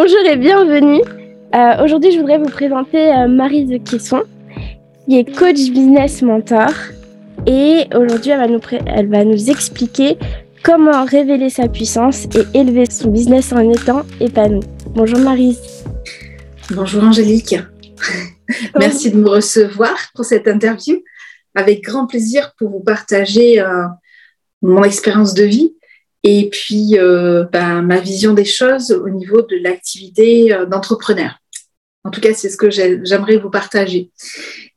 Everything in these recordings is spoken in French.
Bonjour et bienvenue. Euh, aujourd'hui, je voudrais vous présenter euh, Marie de Quesson, qui est coach business mentor. Et aujourd'hui, elle, va nous elle va nous expliquer comment révéler sa puissance et élever son business en étant épanoui. Bonjour Marie. Bonjour Angélique. Merci de me recevoir pour cette interview. Avec grand plaisir pour vous partager euh, mon expérience de vie et puis euh, ben, ma vision des choses au niveau de l'activité euh, d'entrepreneur. En tout cas, c'est ce que j'aimerais vous partager.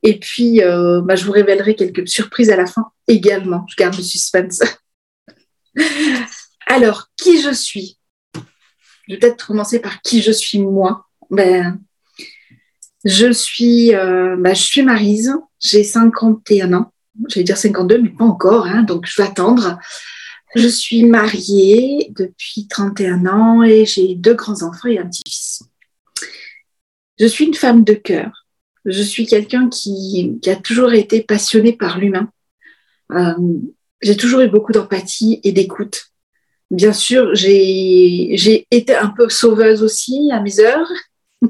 Et puis, euh, ben, je vous révélerai quelques surprises à la fin également. Je garde le suspense. Alors, qui je suis? Je vais peut-être commencer par qui je suis moi. Ben, je suis, ben, je suis Marise, j'ai 51 ans. J'allais dire 52, mais pas encore, hein, donc je vais attendre. Je suis mariée depuis 31 ans et j'ai deux grands-enfants et un petit-fils. Je suis une femme de cœur. Je suis quelqu'un qui, a toujours été passionné par l'humain. Euh, j'ai toujours eu beaucoup d'empathie et d'écoute. Bien sûr, j'ai été un peu sauveuse aussi à mes heures.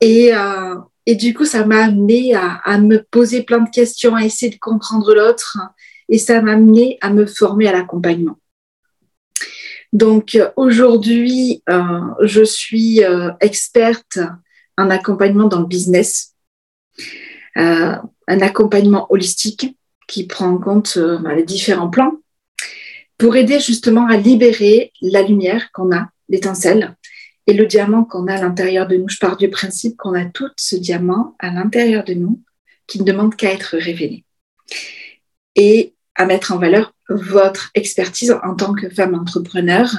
et, euh, et du coup, ça m'a amené à, à, me poser plein de questions, à essayer de comprendre l'autre et ça m'a amené à me former à l'accompagnement. Donc aujourd'hui, euh, je suis euh, experte en accompagnement dans le business, euh, un accompagnement holistique qui prend en compte bah, les différents plans pour aider justement à libérer la lumière qu'on a, l'étincelle, et le diamant qu'on a à l'intérieur de nous. Je pars du principe qu'on a tout ce diamant à l'intérieur de nous qui ne demande qu'à être révélé. Et à mettre en valeur votre expertise en tant que femme entrepreneur,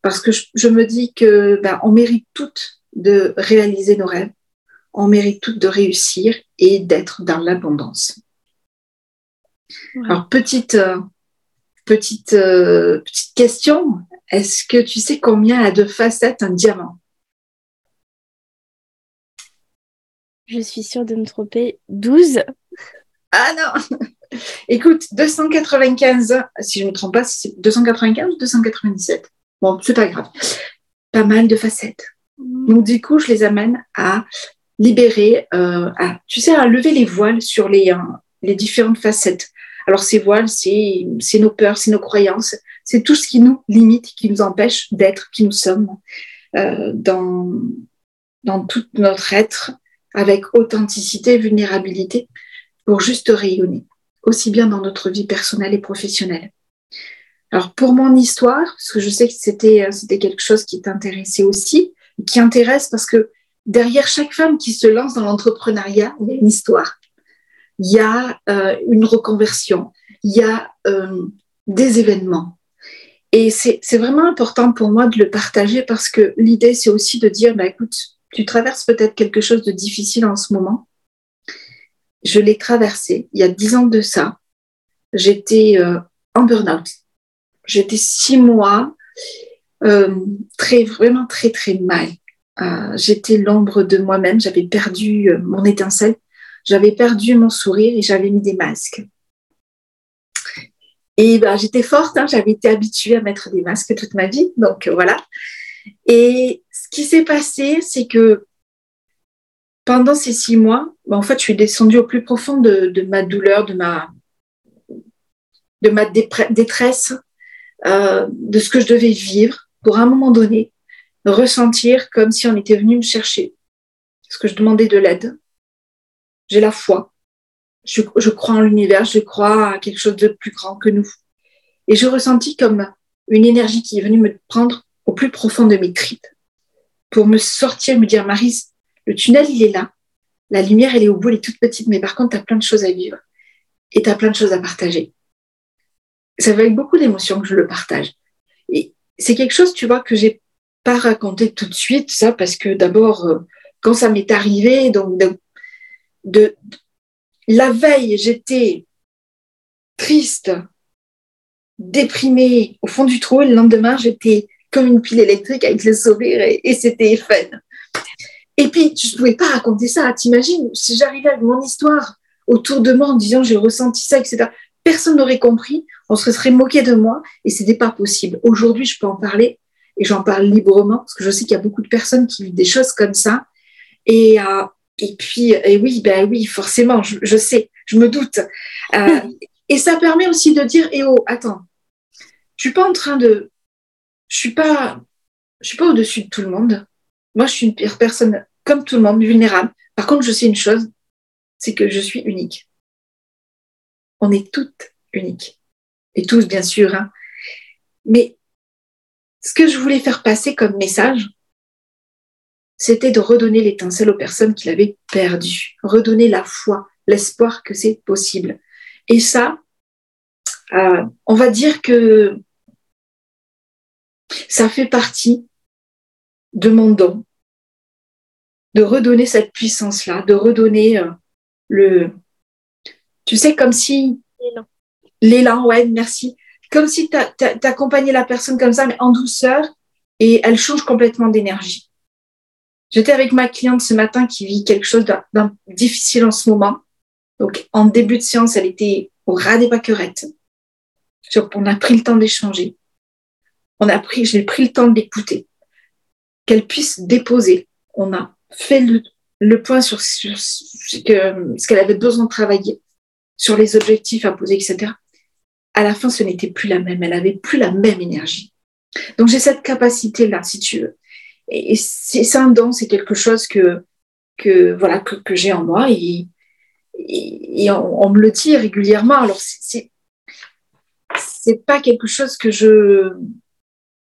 parce que je, me dis que ben, on mérite toutes de réaliser nos rêves, on mérite toutes de réussir et d'être dans l'abondance. Alors petite euh, petite euh, petite question, est-ce que tu sais combien a de facettes un diamant? Je suis sûre de me tromper. 12 Ah non Écoute, 295, si je ne me trompe pas, c'est 295 ou 297 Bon, c'est pas grave. Pas mal de facettes. Mm. Donc, du coup, je les amène à libérer, euh, à, tu sais, à lever les voiles sur les, euh, les différentes facettes. Alors, ces voiles, c'est nos peurs, c'est nos croyances, c'est tout ce qui nous limite, qui nous empêche d'être qui nous sommes euh, dans, dans tout notre être avec authenticité, vulnérabilité, pour juste rayonner aussi bien dans notre vie personnelle et professionnelle. Alors pour mon histoire, parce que je sais que c'était euh, c'était quelque chose qui t'intéressait aussi, qui intéresse parce que derrière chaque femme qui se lance dans l'entrepreneuriat, il y a une histoire, il y a euh, une reconversion, il y a euh, des événements. Et c'est vraiment important pour moi de le partager parce que l'idée, c'est aussi de dire, bah, écoute, tu traverses peut-être quelque chose de difficile en ce moment, je l'ai traversé il y a dix ans de ça. J'étais euh, en burn-out. J'étais six mois euh, très, vraiment très, très mal. Euh, j'étais l'ombre de moi-même. J'avais perdu mon étincelle. J'avais perdu mon sourire et j'avais mis des masques. Et ben, j'étais forte. Hein. j'avais été habituée à mettre des masques toute ma vie. Donc voilà. Et ce qui s'est passé, c'est que pendant ces six mois, ben, en fait, je suis descendue au plus profond de, ma douleur, de ma, de ma détresse, euh, de ce que je devais vivre pour un moment donné ressentir comme si on était venu me chercher. Parce que je demandais de l'aide. J'ai la foi. Je, je crois en l'univers, je crois à quelque chose de plus grand que nous. Et je ressentis comme une énergie qui est venue me prendre au plus profond de mes tripes pour me sortir, me dire, Marise, le tunnel, il est là. La lumière, elle est au bout, elle est toute petite, mais par contre, tu as plein de choses à vivre et tu as plein de choses à partager. Ça va avec beaucoup d'émotion que je le partage. Et c'est quelque chose, tu vois, que j'ai pas raconté tout de suite, ça, parce que d'abord, euh, quand ça m'est arrivé, donc de, la veille, j'étais triste, déprimée, au fond du trou, et le lendemain, j'étais comme une pile électrique avec le sourire et, et c'était fun. Et puis, je ne pouvais pas raconter ça. T'imagines, si j'arrivais avec mon histoire autour de moi en disant j'ai ressenti ça, etc., personne n'aurait compris, on se serait moqué de moi et ce n'était pas possible. Aujourd'hui, je peux en parler et j'en parle librement parce que je sais qu'il y a beaucoup de personnes qui vivent des choses comme ça. Et, euh, et puis, et oui, ben oui, forcément, je, sais, je me doute. Euh, et ça permet aussi de dire, eh oh, attends, je suis pas en train de, je suis pas, je suis pas au-dessus de tout le monde. Moi, je suis une personne comme tout le monde, vulnérable. Par contre, je sais une chose, c'est que je suis unique. On est toutes uniques. Et tous, bien sûr. Hein. Mais ce que je voulais faire passer comme message, c'était de redonner l'étincelle aux personnes qui l'avaient perdu, redonner la foi, l'espoir que c'est possible. Et ça, euh, on va dire que ça fait partie de mon don, de redonner cette puissance-là, de redonner euh, le, tu sais, comme si l'élan, l'élan, ouais, merci, comme si tu accompagnais la personne comme ça, mais en douceur, et elle change complètement d'énergie. J'étais avec ma cliente ce matin qui vit quelque chose d'un difficile en ce moment. Donc, en début de séance, elle était au ras des pâquerettes. On a pris le temps d'échanger. On a pris, j'ai pris le temps d'écouter. Qu'elle puisse déposer. On a fait le, point sur, ce qu'elle avait besoin de travailler, sur les objectifs à poser, etc à la fin, ce n'était plus la même. Elle avait plus la même énergie. Donc, j'ai cette capacité-là, si tu veux. Et c'est un don, c'est quelque chose que, que voilà que, j'ai en moi et, et, on, me le dit régulièrement. Alors, c'est c'est pas quelque chose que je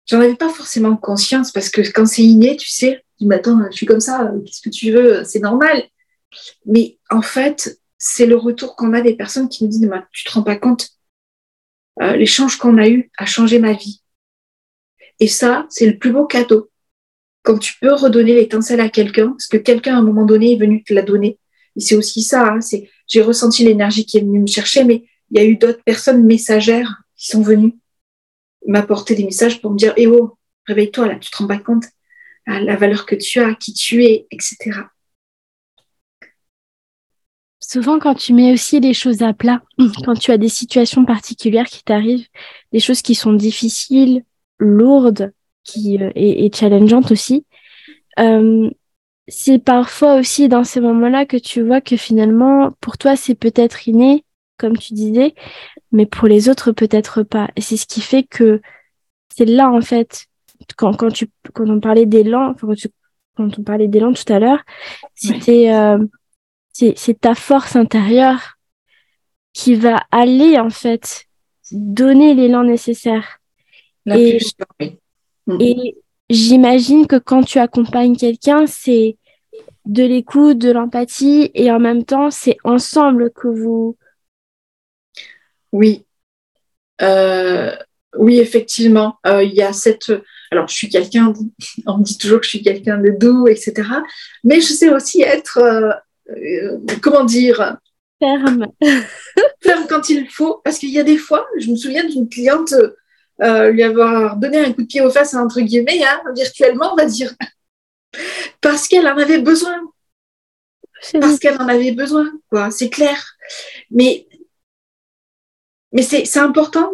j'en avais pas forcément conscience parce que quand c'est inné, tu sais, tu m'attends, je suis comme ça, qu'est-ce que tu veux, c'est normal. Mais en fait, c'est le retour qu'on a des personnes qui nous disent, tu te rends pas compte, euh, l'échange qu'on a eu a changé ma vie. Et ça, c'est le plus beau cadeau. Quand tu peux redonner l'étincelle à quelqu'un, parce que quelqu'un à un moment donné est venu te la donner. Et c'est aussi ça, hein, c'est j'ai ressenti l'énergie qui est venue me chercher, mais il y a eu d'autres personnes messagères qui sont venues m'apporter des messages pour me dire Eh oh, réveille-toi là, tu te rends pas compte la valeur que tu as, qui tu es, etc souvent quand tu mets aussi les choses à plat, quand tu as des situations particulières qui t'arrivent, des choses qui sont difficiles, lourdes, qui euh, et, challengeantes aussi, euh, c'est parfois aussi dans ces moments-là que tu vois que finalement, pour toi, c'est peut-être inné, comme tu disais, mais pour les autres, peut-être pas. Et c'est ce qui fait que c'est là, en fait, quand, quand, tu, quand on parlait d'élan, quand, quand on parlait d'élan tout à l'heure, c'était... Euh, c'est ta force intérieure qui va aller en fait donner l'élan nécessaire. et, mm. et j'imagine que quand tu accompagnes quelqu'un, c'est de l'écoute, de l'empathie et en même temps, c'est ensemble que vous. Oui. Euh, oui, effectivement. Euh, il y a cette. Alors, je suis quelqu'un, on me dit toujours que je suis quelqu'un de doux, etc. Mais je sais aussi être euh, comment dire? Ferme. ferme quand il faut. Parce qu'il y a des fois, je me souviens d'une cliente lui avoir donné un coup de pied aux fesses, entre guillemets, hein, virtuellement, on va dire. Parce qu'elle en avait besoin. Parce qu'elle en avait besoin, quoi. C'est clair. Mais, mais c'est important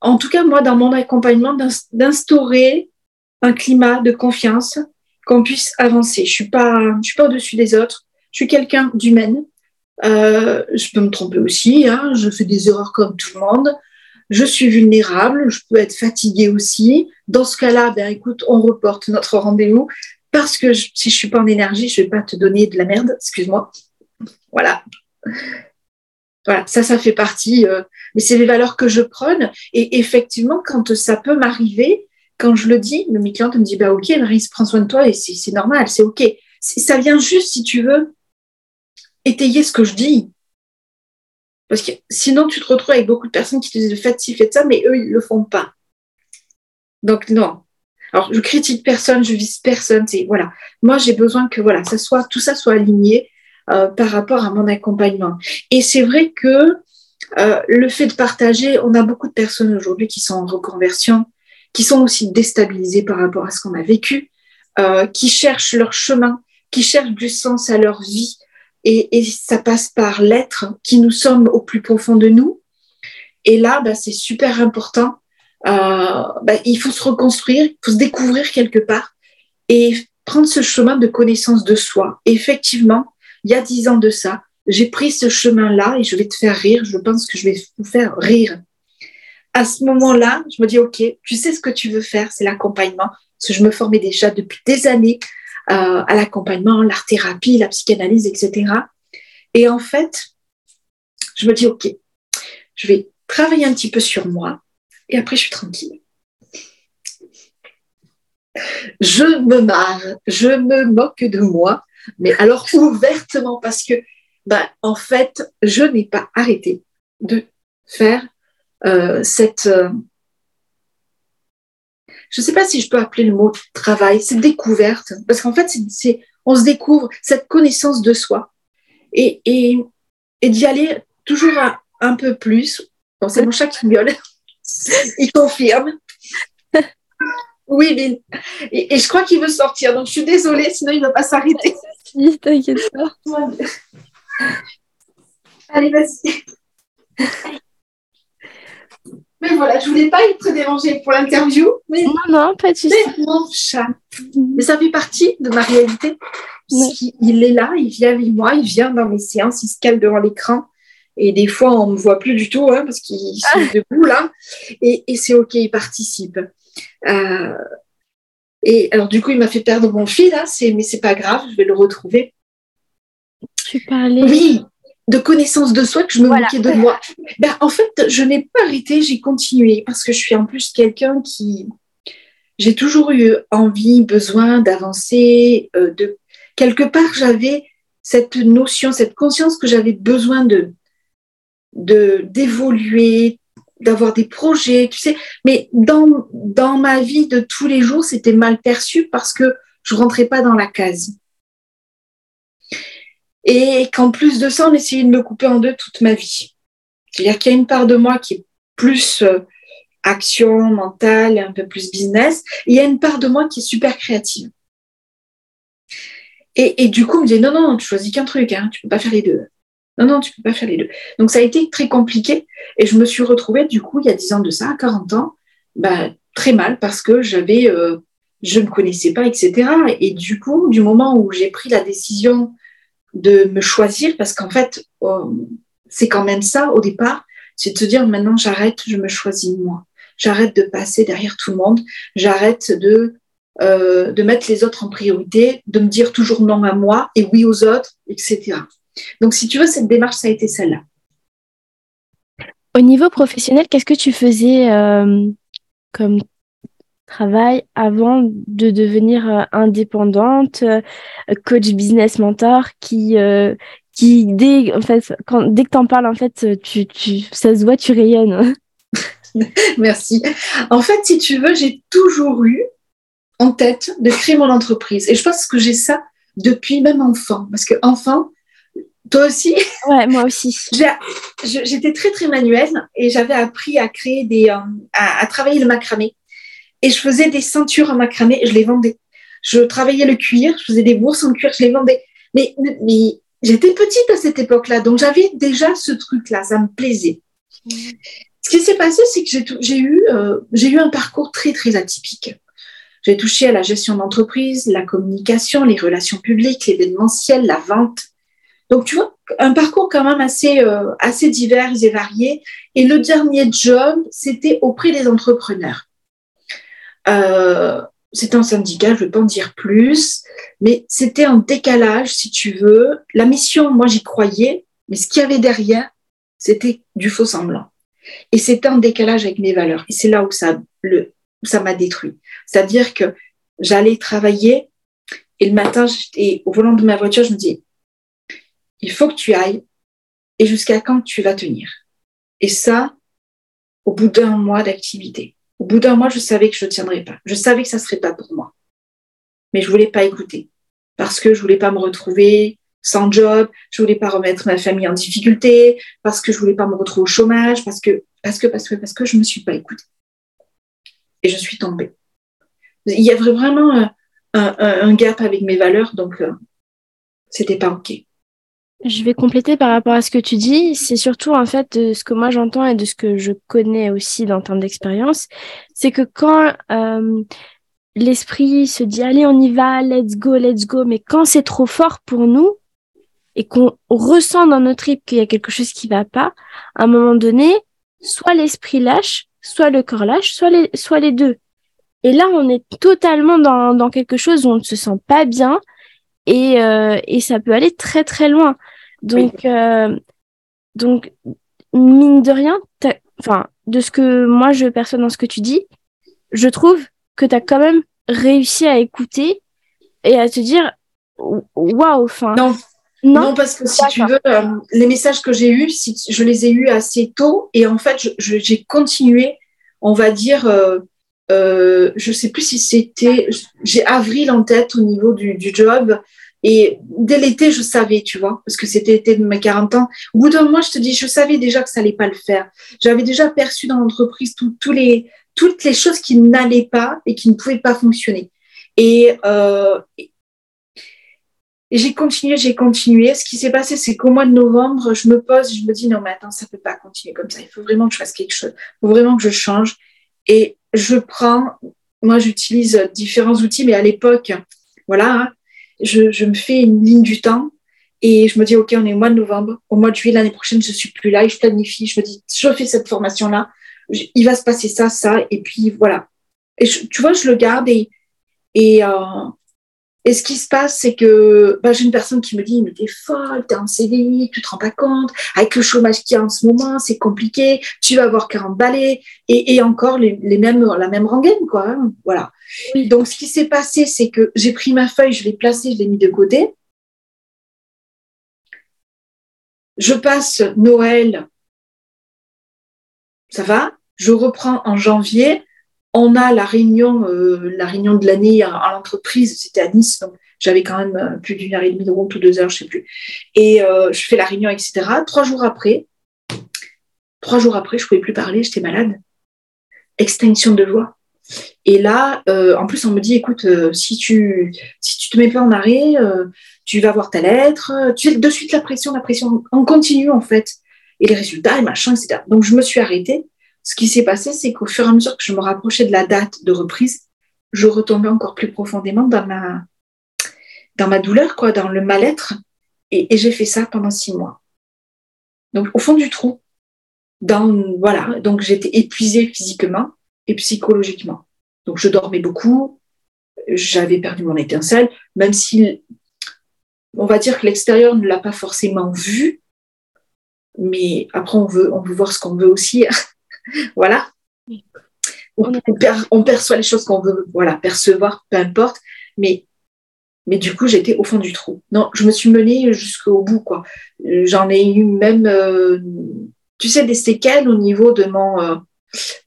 en tout cas, moi, dans mon accompagnement, d'instaurer un climat de confiance, qu'on puisse avancer. Je suis pas, je suis pas au-dessus des autres. Je suis quelqu'un d'humaine. Euh, je peux me tromper aussi. Hein. je fais des erreurs comme tout le monde. Je suis vulnérable. Je peux être fatiguée aussi. Dans ce cas-là, ben écoute, on reporte notre rendez-vous parce que si je suis pas en énergie, je vais pas te donner de la merde. Excuse-moi. Voilà. Voilà, ça, ça fait partie. Euh, mais c'est les valeurs que je prône. Et effectivement, quand ça peut m'arriver, quand je le dis, mes clientes me disent bah ok, Marie, prends soin de toi et c'est normal, c'est ok. Ça vient juste, si tu veux, étayer ce que je dis. Parce que sinon, tu te retrouves avec beaucoup de personnes qui te disent faites ci, faites ça, mais eux, ils ne le font pas. Donc, non. Alors, je critique personne, je vise personne. C'est, voilà. Moi, j'ai besoin que voilà, ça soit, tout ça soit aligné euh, par rapport à mon accompagnement. Et c'est vrai que euh, le fait de partager, on a beaucoup de personnes aujourd'hui qui sont en reconversion, qui sont aussi déstabilisées par rapport à ce qu'on a vécu, euh, qui cherchent leur chemin, qui cherchent du sens à leur vie, et, ça passe par l'être qui nous sommes au plus profond de nous. Et là, bah, c'est super important bah, il faut se reconstruire, il faut se découvrir quelque part et prendre ce chemin de connaissance de soi. Et effectivement, il y a dix ans de ça, j'ai pris ce chemin-là et je vais te faire rire. Je pense que je vais vous faire rire. À ce moment-là, je me dis, OK, tu sais ce que tu veux faire, c'est l'accompagnement. Je me formais déjà depuis des années euh, à l'accompagnement, l'art-thérapie, la psychanalyse, etc. Et en fait, je me dis, OK, je vais travailler un petit peu sur moi et après, je suis tranquille. Je me marre, je me moque de moi, mais alors ouvertement parce que, ben, en fait, je n'ai pas arrêté de faire euh, cette. Euh, je ne sais pas si je peux appeler le mot travail, cette découverte, parce qu'en fait, on se découvre cette connaissance de soi et, et, et d'y aller toujours un, peu plus. Bon, c'est mon chat qui gueule, il confirme. Oui, Bill. Et, je crois qu'il veut sortir, donc je suis désolée, sinon il ne va pas s'arrêter. Si, t'inquiète pas. Allez, vas-y. Mais voilà, je voulais pas être dérangée pour l'interview. Mais... Non, non, pas de souci. mon chat. Mais ça fait partie de ma réalité. Il est là, il vient avec moi, il vient dans mes séances, il se cale devant l'écran. Et des fois, on ne me voit plus du tout hein, parce qu'il est ah. debout là. Et, et c'est OK, il participe. Euh, et alors, du coup, il m'a fait perdre mon fil, là, mais c'est pas grave, je vais le retrouver. Tu parlais. Oui, de connaissance de soi, que je me moquais de moi. Ben, en fait, je n'ai pas arrêté, j'ai continué parce que je suis en plus quelqu'un qui. J'ai toujours eu envie, besoin d'avancer. Euh, de quelque part, j'avais cette notion, cette conscience que j'avais besoin de d'évoluer, d'avoir des projets, tu sais. Mais dans, dans ma vie de tous les jours, c'était mal perçu parce que je rentrais pas dans la case. Et qu'en plus de ça, on essayait de me couper en deux toute ma vie. C'est-à-dire qu'il y a une part de moi qui est plus euh, action mentale, un peu plus business, il y a une part de moi qui est super créative. Et, et du coup, on me disait, non, non, tu choisis qu'un truc, hein, tu peux pas faire les deux. Non, non, tu peux pas faire les deux. Donc, ça a été très compliqué. Et je me suis retrouvée, du coup, il y a 10 ans de ça, à 40 ans, bah, très mal parce que j'avais, euh, je ne connaissais pas, etc. Et du coup, du moment où j'ai pris la décision de me choisir, parce qu'en fait, euh, c'est quand même ça au départ, c'est de se dire maintenant j'arrête, je me choisis moi. J'arrête de passer derrière tout le monde, j'arrête de, euh, de mettre les autres en priorité, de me dire toujours non à moi et oui aux autres, etc. Donc, si tu veux, cette démarche, ça a été celle-là. Au niveau professionnel, qu'est-ce que tu faisais euh, comme travail avant de devenir euh, indépendante, euh, coach business mentor, qui, qui dès, en fait, quand, dès que tu en parles, en fait, tu, tu, ça se voit, tu rayonnes. Merci. En fait, si tu veux, j'ai toujours eu en tête de créer mon entreprise. Et je pense que j'ai ça depuis même enfant. Parce que enfant, toi aussi? Ouais, moi aussi. J'étais très, très manuelle et j'avais appris à créer des. Euh, à, travailler le macramé. Et je faisais des ceintures en macramé et je les vendais. Je travaillais le cuir, je faisais des bourses en cuir, je les vendais. Mais, mais j'étais petite à cette époque-là, donc j'avais déjà ce truc-là, ça me plaisait. Ce qui s'est passé, c'est que j'ai eu, euh, j'ai eu un parcours très, très atypique. J'ai touché à la gestion d'entreprise, la communication, les relations publiques, l'événementiel, la vente, donc, tu vois, un parcours quand même assez, euh, assez divers et varié. Et le dernier job, c'était auprès des entrepreneurs. Euh, c'était un syndicat, je ne vais pas en dire plus, mais c'était un décalage, si tu veux. La mission, moi, j'y croyais, mais ce qu'il y avait derrière, c'était du faux semblant. Et c'était un décalage avec mes valeurs. Et c'est là où ça, le, ça m'a détruit. C'est-à-dire que j'allais travailler et le matin, et au volant de ma voiture, je me dis, il faut que tu ailles et jusqu'à quand tu vas tenir. Et ça, au bout d'un mois d'activité. Au bout d'un mois, je savais que je ne tiendrais pas. Je savais que ça ne serait pas pour moi. Mais je voulais pas écouter parce que je voulais pas me retrouver sans job, je voulais pas remettre ma famille en difficulté, parce que je voulais pas me retrouver au chômage, parce que, parce que, parce que, parce que je me suis pas écoutée. Et je suis tombée. Il y avait vraiment un, gap avec mes valeurs, donc euh, c'était pas OK. Je vais compléter par rapport à ce que tu dis. C'est surtout en fait de ce que moi j'entends et de ce que je connais aussi dans termes d'expérience. C'est que quand euh, l'esprit se dit allez on y va, let's go, let's go, mais quand c'est trop fort pour nous et qu'on ressent dans notre tripes qu'il y a quelque chose qui va pas, à un moment donné, soit l'esprit lâche, soit le corps lâche, soit les, soit les deux. Et là, on est totalement dans, dans quelque chose où on ne se sent pas bien et, euh, et ça peut aller très très loin. Donc, euh, donc mine de rien, enfin, de ce que moi je perçois dans ce que tu dis, je trouve que tu as quand même réussi à écouter et à te dire waouh, enfin. Non. Non, parce que si tu veux, euh, les messages que j'ai eus, si, je les ai eus assez tôt et en fait, j'ai continué, on va dire, euh, je sais plus si c'était, j'ai avril en tête au niveau du, du job et dès l'été, je savais, tu vois, parce que c'était l'été de mes 40 ans. Au bout d'un mois, je te dis, je savais déjà que ça allait pas le faire. J'avais déjà perçu dans l'entreprise tous les, toutes les choses qui n'allaient pas et qui ne pouvaient pas fonctionner. Et, euh, j'ai continué, j'ai continué. Ce qui s'est passé, c'est qu'au mois de novembre, je me pose, je me dis, non, mais attends, ça peut pas continuer comme ça. Il faut vraiment que je fasse quelque chose. Il faut vraiment que je change. Et je prends, moi, j'utilise différents outils, mais à l'époque, voilà, hein, je, me fais une ligne du temps et je me dis, OK, on est au mois de novembre. Au mois de juillet, l'année prochaine, je suis plus là et je planifie. Je me dis, je fais cette formation-là. Il va se passer ça, ça. Et puis, voilà. Tu vois, je le garde et, et, euh, et ce qui se passe, c'est que bah, j'ai une personne qui me dit Mais t'es folle, t'es en CDI, tu te rends pas compte, avec le chômage qu'il y a en ce moment, c'est compliqué, tu vas avoir 40 balais, et, et encore les, les, mêmes, la même rengaine, quoi. Hein, voilà. Donc, ce qui s'est passé, c'est que j'ai pris ma feuille, je l'ai placée, je l'ai mis de côté. Je passe Noël, ça va? Je reprends en janvier on a la réunion, euh, la réunion de l'année à, l'entreprise, c'était à Nice, donc j'avais quand même euh, plus d'une heure et demie de route ou deux heures, je sais plus. Et euh, je fais la réunion, etc. Trois jours après, trois jours après, je pouvais plus parler, j'étais malade. Extinction de voix. Et là, en plus, on me dit, écoute, si tu si te mets pas en arrêt, tu vas voir ta lettre. Tu sais, de suite la pression, la pression, on continue en fait. Et les résultats, et machin, etc. Donc je me suis arrêtée ce qui s'est passé, c'est qu'au fur et à mesure que je me rapprochais de la date de reprise, je retombais encore plus profondément dans ma, dans ma douleur, quoi, dans le mal-être. Et, j'ai fait ça pendant six mois. Donc, au fond du trou. Dans, voilà. Donc, j'étais épuisée physiquement et psychologiquement. Donc, je dormais beaucoup. J'avais perdu mon étincelle, même si, on va dire que l'extérieur ne l'a pas forcément vu. Mais après, on veut, on veut voir ce qu'on veut aussi. Voilà. On, perçoit les choses qu'on veut voilà, percevoir, peu importe. Mais, mais du coup, j'étais au fond du trou. Non, je me suis menée jusqu'au bout. quoi. J'en ai eu même, euh, tu sais, des séquelles au niveau de, mon, euh,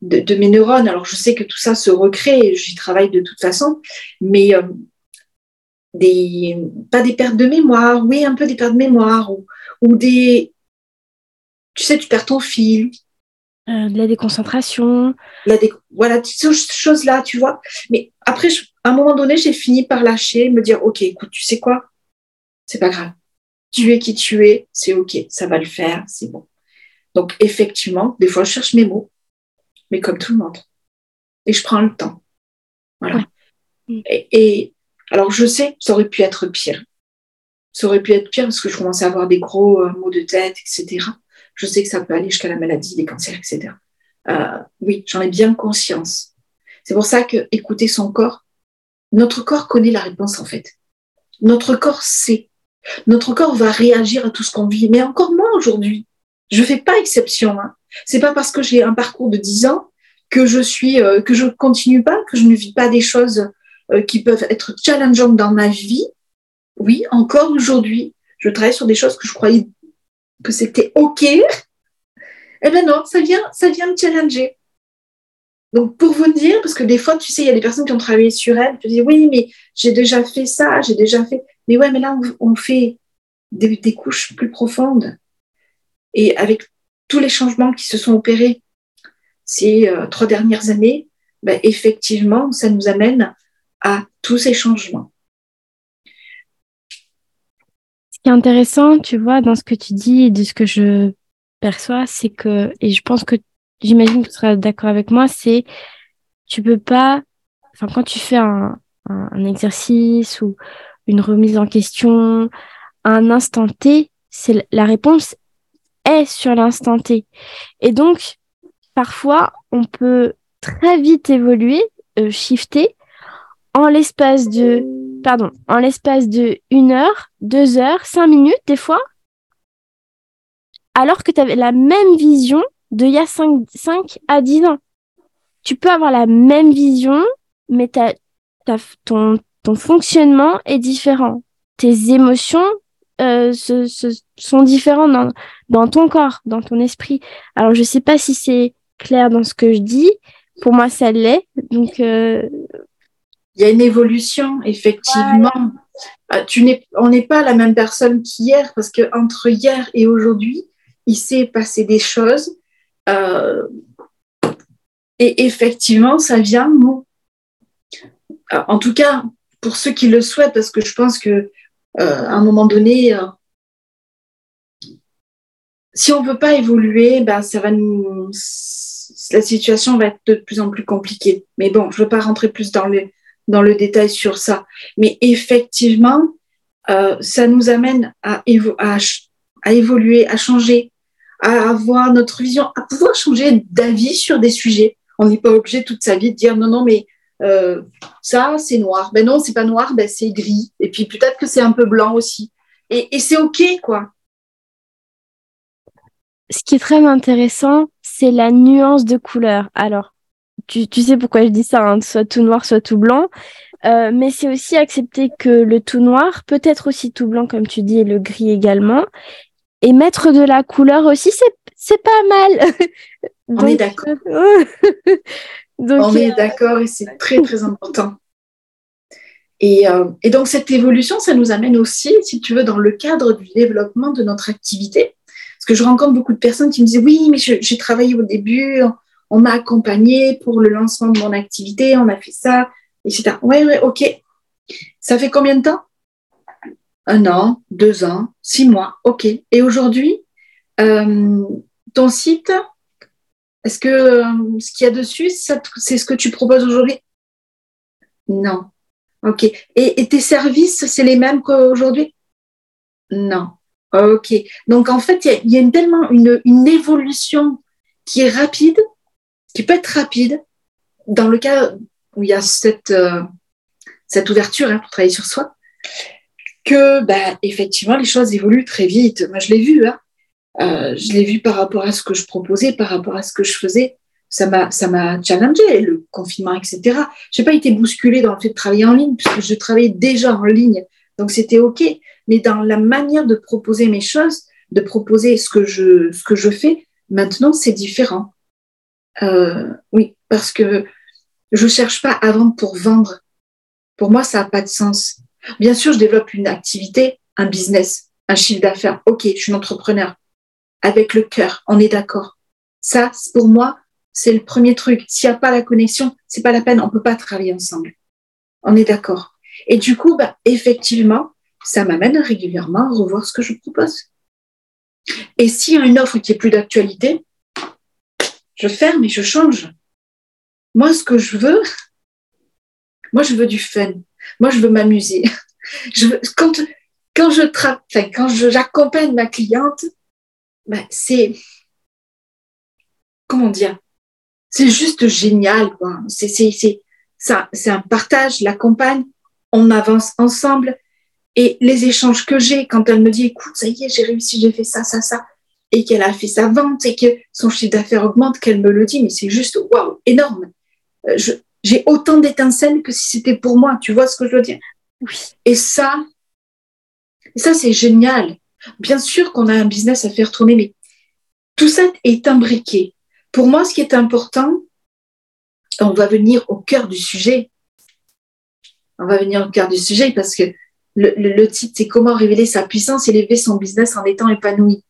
de, mes neurones. Alors, je sais que tout ça se recrée, j'y travaille de toute façon, mais euh, des, pas des pertes de mémoire, oui, un peu des pertes de mémoire, ou, ou des... Tu sais, tu perds ton fil, euh, de la déconcentration. La Voilà, ces choses-là, tu vois. Mais après, à un moment donné, j'ai fini par lâcher, me dire, OK, écoute, tu sais quoi? C'est pas grave. Tu es qui tu es, c'est OK, ça va le faire, c'est bon. Donc, effectivement, des fois, je cherche mes mots, mais comme tout le monde. Et je prends le temps. Voilà. Et, et, alors, je sais, ça aurait pu être pire. Ça aurait pu être pire parce que je commençais à avoir des gros euh, maux de tête, etc je sais que ça peut aller jusqu'à la maladie, les cancers, etc. Euh, oui, j'en ai bien conscience. C'est pour ça que écouter son corps, notre corps connaît la réponse en fait. Notre corps sait. Notre corps va réagir à tout ce qu'on vit. Mais encore moi aujourd'hui, je fais pas exception. Hein. C'est pas parce que j'ai un parcours de 10 ans que je suis, euh, que je continue pas, que je ne vis pas des choses euh, qui peuvent être challengeantes dans ma vie. Oui, encore aujourd'hui, je travaille sur des choses que je croyais que c'était OK, eh bien non, ça vient, ça vient me challenger. Donc, pour vous dire, parce que des fois, tu sais, il y a des personnes qui ont travaillé sur elles, tu dis, oui, mais j'ai déjà fait ça, j'ai déjà fait. Mais ouais, mais là, on, fait des, couches plus profondes. Et avec tous les changements qui se sont opérés ces euh, trois dernières années, ben, effectivement, ça nous amène à tous ces changements. Ce qui est intéressant, tu vois, dans ce que tu dis et de ce que je perçois, c'est que, et je pense que j'imagine que tu seras d'accord avec moi, c'est tu peux pas, enfin, quand tu fais un, exercice ou une remise en question, un instant T, c'est la réponse est sur l'instant T. Et donc, parfois, on peut très vite évoluer, euh, shifter, en l'espace de, pardon, en l'espace de une heure, deux heures, cinq minutes des fois, alors que tu avais la même vision de il y a 5, 5 à 10 ans. Tu peux avoir la même vision, mais ton, ton fonctionnement est différent. Tes émotions euh, sont différentes dans, dans ton corps, dans ton esprit. Alors, je sais pas si c'est clair dans ce que je dis. Pour moi, ça l'est. Donc, euh, il y a une évolution, effectivement. Euh, tu n'es, on n'est pas la même personne qu'hier parce que entre hier et aujourd'hui, il s'est passé des choses. Euh, et effectivement, ça vient. Euh, en tout cas, pour ceux qui le souhaitent, parce que je pense que à un moment donné, si on ne veut pas évoluer, ben, ça va nous, la situation va être de plus en plus compliquée. Mais bon, je ne veux pas rentrer plus dans le, dans le détail sur ça. Mais effectivement, euh, ça nous amène à, évoluer, à changer, à avoir notre vision, à pouvoir changer d'avis sur des sujets. On n'est pas obligé toute sa vie de dire non, non, mais euh, ça, c'est noir. Ben non, c'est pas noir, ben c'est gris. Et puis peut-être que c'est un peu blanc aussi. Et, et c'est OK, quoi. Ce qui est très intéressant, c'est la nuance de couleur. Alors, tu, tu, sais pourquoi je dis ça, hein, soit tout noir, soit tout blanc. Euh, mais c'est aussi accepter que le tout noir peut être aussi tout blanc, comme tu dis, et le gris également. Et mettre de la couleur aussi, c'est pas mal. On est d'accord. Euh, On est euh, d'accord et c'est très, très important. Et, et, donc, cette évolution, ça nous amène aussi, si tu veux, dans le cadre du développement de notre activité. Parce que je rencontre beaucoup de personnes qui me disent Oui, mais j'ai travaillé au début on m'a accompagné pour le lancement de mon activité, on a fait ça, etc. Oui, oui, ok. Ça fait combien de temps? Un an, deux ans, six mois, ok. Et aujourd'hui, euh, ton site, est-ce que euh, ce qu'il y a dessus, c'est ce que tu proposes aujourd'hui? Non. Ok. Et, tes services, c'est les mêmes qu'aujourd'hui? Non. Ok. Donc en fait, il y, a, tellement une, une évolution qui est rapide qui peut être rapide dans le cas où il y a cette, euh, cette ouverture hein, pour travailler sur soi, que bah, effectivement les choses évoluent très vite. Moi, je l'ai vu, hein. euh, je l'ai vu par rapport à ce que je proposais, par rapport à ce que je faisais. Ça m'a, ça m'a challengé, le confinement, etc. Je n'ai pas été bousculée dans le fait de travailler en ligne, puisque je travaillais déjà en ligne, donc c'était OK. Mais dans la manière de proposer mes choses, de proposer ce que je, ce que je fais, maintenant, c'est différent. Euh, oui, parce que je ne cherche pas à vendre pour vendre. Pour moi, ça n'a pas de sens. Bien sûr, je développe une activité, un business, un chiffre d'affaires. OK, je suis une entrepreneur. Avec le cœur, on est d'accord. Ça, pour moi, c'est le premier truc. S'il n'y a pas la connexion, c'est pas la peine. On ne peut pas travailler ensemble. On est d'accord. Et du coup, bah, effectivement, ça m'amène régulièrement à revoir ce que je propose. Et s'il y a une offre qui est plus d'actualité, je ferme et je change. Moi, ce que je veux, moi, je veux du fun. Moi, je veux m'amuser. Je quand, quand je enfin, quand j'accompagne ma cliente, ben, c'est comment dire, c'est juste génial, c'est, c'est, ça, c'est un partage, l'accompagne, on avance ensemble. Et les échanges que j'ai quand elle me dit, écoute, ça y est, j'ai réussi, j'ai fait ça, ça, ça, et qu'elle a fait sa vente et que son chiffre d'affaires augmente, qu'elle me le dit, mais c'est juste waouh, énorme. Euh, j'ai autant d'étincelles que si c'était pour moi. Tu vois ce que je veux dire? Oui. Et ça, ça c'est génial. Bien sûr qu'on a un business à faire tourner, mais tout ça est imbriqué. Pour moi, ce qui est important, on va venir au cœur du sujet. On va venir au cœur du sujet parce que le, le titre, c'est comment révéler sa puissance et élever son business en étant épanoui.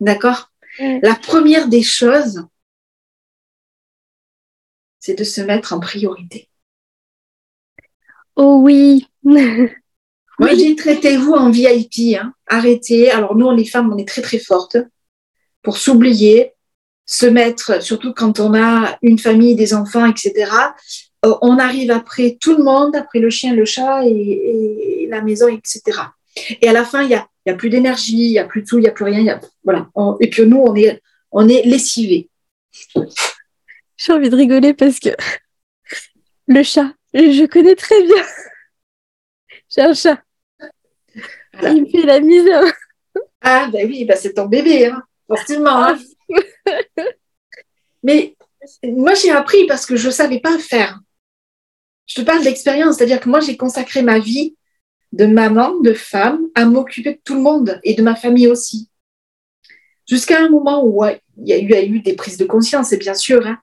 D'accord? La première des choses, c'est de se mettre en priorité. Oh oui Moi, j'ai traitez-vous en VIP. Hein. Arrêtez. Alors, nous, les femmes, on est très, très fortes pour s'oublier, se mettre, surtout quand on a une famille, des enfants, etc. Euh, on arrive après tout le monde, après le chien, le chat et, la maison, etc. Et à la fin, il n'y a, y a plus d'énergie, il n'y a plus de tout, il n'y a plus rien. Y a, voilà. et puis nous, on est, on est lessivés. J'ai envie de rigoler parce que le chat, je connais très bien. J'ai un chat. Il me fait la misère. Ah, ben oui, ben c'est ton bébé, hein, forcément. Hein. Mais moi, j'ai appris parce que je ne savais pas faire. Je te parle d'expérience, c'est-à-dire que moi, j'ai consacré ma vie de maman, de femme, à m'occuper de tout le monde et de ma famille aussi. Jusqu'à un moment où il y, a eu, des prises de conscience, et bien sûr, hein,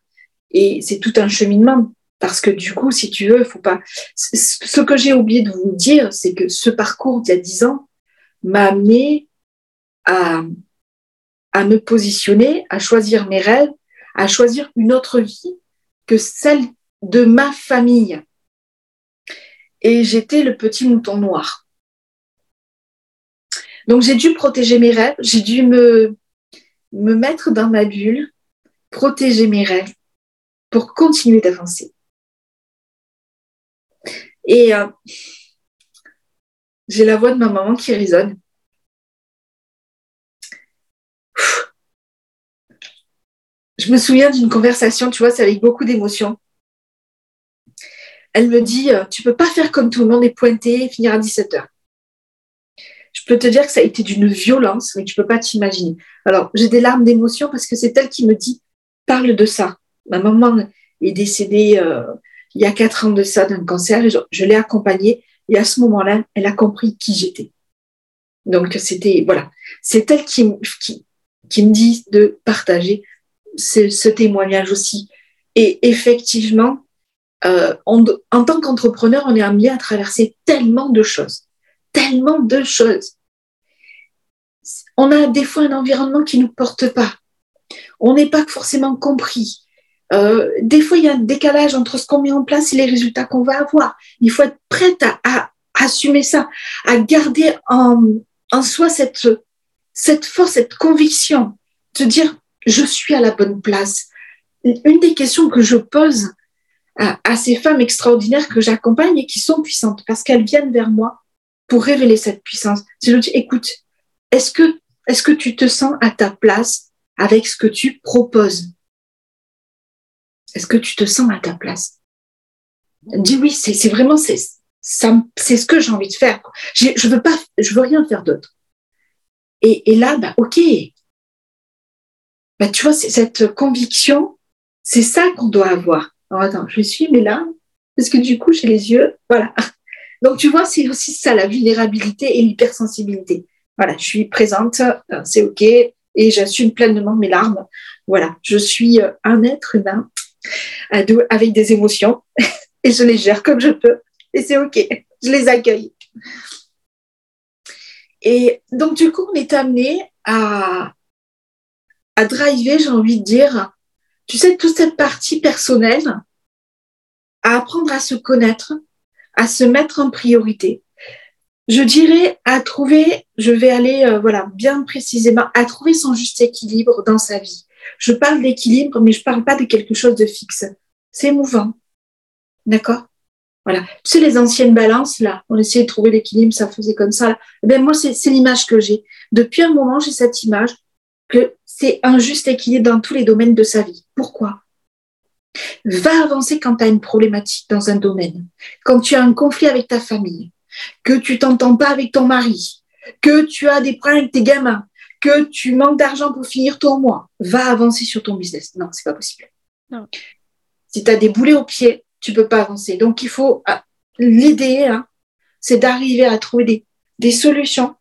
et c'est tout un cheminement. Parce que du coup, si tu veux, faut pas. Ce que j'ai oublié de vous dire, c'est que ce parcours d'il y a dix ans m'a amené à me positionner, à choisir mes rêves, à choisir une autre vie que celle de ma famille. Et j'étais le petit mouton noir. Donc j'ai dû protéger mes rêves, j'ai dû me, me mettre dans ma bulle, protéger mes rêves pour continuer d'avancer. Et euh, j'ai la voix de ma maman qui résonne. Je me souviens d'une conversation, tu vois, c'est avec beaucoup d'émotion. Elle me dit, euh, tu peux pas faire comme tout le monde et pointer et finir à 17h. Je peux te dire que ça a été d'une violence, mais tu peux pas t'imaginer. Alors, j'ai des larmes d'émotion parce que c'est elle qui me dit, parle de ça. Ma maman est décédée euh, il y a quatre ans de ça d'un cancer je, l'ai accompagnée. Et à ce moment-là, elle a compris qui j'étais. Donc, c'était, voilà, c'est elle qui, qui, me dit de partager ce, témoignage aussi. Et effectivement, euh, en tant qu'entrepreneur, on est amené à traverser tellement de choses, tellement de choses. On a des fois un environnement qui ne nous porte pas. On n'est pas forcément compris. Euh, des fois, il y a un décalage entre ce qu'on met en place et les résultats qu'on va avoir. Il faut être prête à, assumer ça, à garder en, soi cette, cette force, cette conviction, de dire je suis à la bonne place. Une des questions que je pose à, ces femmes extraordinaires que j'accompagne et qui sont puissantes parce qu'elles viennent vers moi pour révéler cette puissance, c'est de dire écoute, est-ce que, est-ce que tu te sens à ta place avec ce que tu proposes? Est-ce que tu te sens à ta place? Dis oui, c'est vraiment c'est c'est ce que j'ai envie de faire. Je veux pas, je veux rien faire d'autre. Et, là, bah ok. Bah tu vois, cette conviction, c'est ça qu'on doit avoir. Alors attends, je suis mais là parce que du coup j'ai les yeux, voilà. Donc tu vois, c'est aussi ça la vulnérabilité et l'hypersensibilité. Voilà, je suis présente, euh, c'est ok, et j'assume pleinement mes larmes. Voilà, je suis euh, un être humain avec des émotions et je les gère comme je peux et c'est ok, je les accueille. Et donc du coup, on est amené à, à driver, j'ai envie de dire, tu sais, toute cette partie personnelle, à apprendre à se connaître, à se mettre en priorité. Je dirais à trouver, je vais aller euh, voilà bien précisément, à trouver son juste équilibre dans sa vie. Je parle d'équilibre, mais je parle pas de quelque chose de fixe. C'est mouvant. D'accord? Voilà. Tu sais, les anciennes balances, là, on essayait de trouver l'équilibre, ça faisait comme ça. Eh moi, c'est l'image que j'ai. Depuis un moment, j'ai cette image que c'est un juste équilibre dans tous les domaines de sa vie. Pourquoi? Va avancer quand tu as une problématique dans un domaine, quand tu as un conflit avec ta famille, que tu t'entends pas avec ton mari, que tu as des problèmes avec tes gamins, que tu manques d'argent pour finir ton mois, va avancer sur ton business. Non, c'est pas possible. Si tu as des boulets aux pieds, tu peux pas avancer. Donc, il faut ah, l'idée, hein, c'est d'arriver à trouver des, des solutions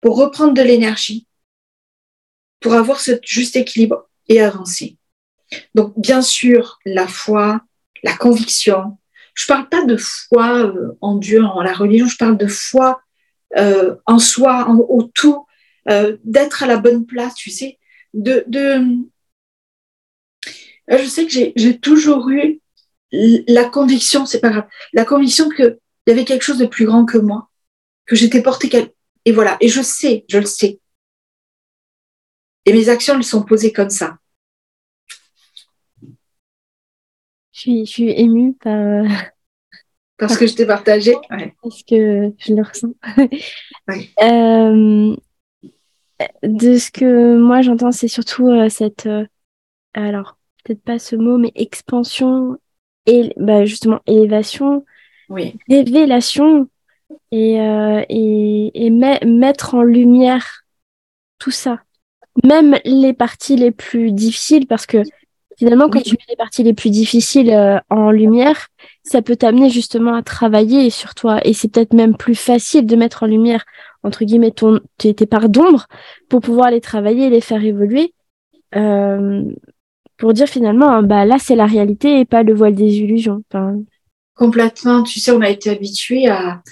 pour reprendre de l'énergie, pour avoir ce juste équilibre et avancer. Donc, bien sûr, la foi, la conviction. Je parle pas de foi euh, en Dieu, en la religion, je parle de foi euh, en soi, en, au tout, euh, d'être à la bonne place, tu sais, de, de... Je sais que j'ai toujours eu la conviction, c'est pas grave, la conviction qu'il y avait quelque chose de plus grand que moi que j'étais portée. Et voilà. Et je sais, je le sais. Et mes actions, elles sont posées comme ça. Je suis, je suis émue par. Euh, parce que je t'ai partagé. Parce que je le ressens. Euh, de ce que moi j'entends, c'est surtout euh, cette. alors, peut-être pas ce mot, mais expansion et bah, justement élévation, oui. révélation et, et, et mettre en lumière tout ça même les parties les plus difficiles, parce que finalement, quand tu mets les parties les plus difficiles euh, en lumière, ça peut t'amener justement à travailler sur toi. Et c'est peut-être même plus facile de mettre en lumière, entre guillemets, ton, tes, parts d'ombre pour pouvoir les travailler et les faire évoluer. Euh, pour dire finalement, bah là, c'est la réalité et pas le voile des illusions. Complètement. Tu sais, on a été habitué à,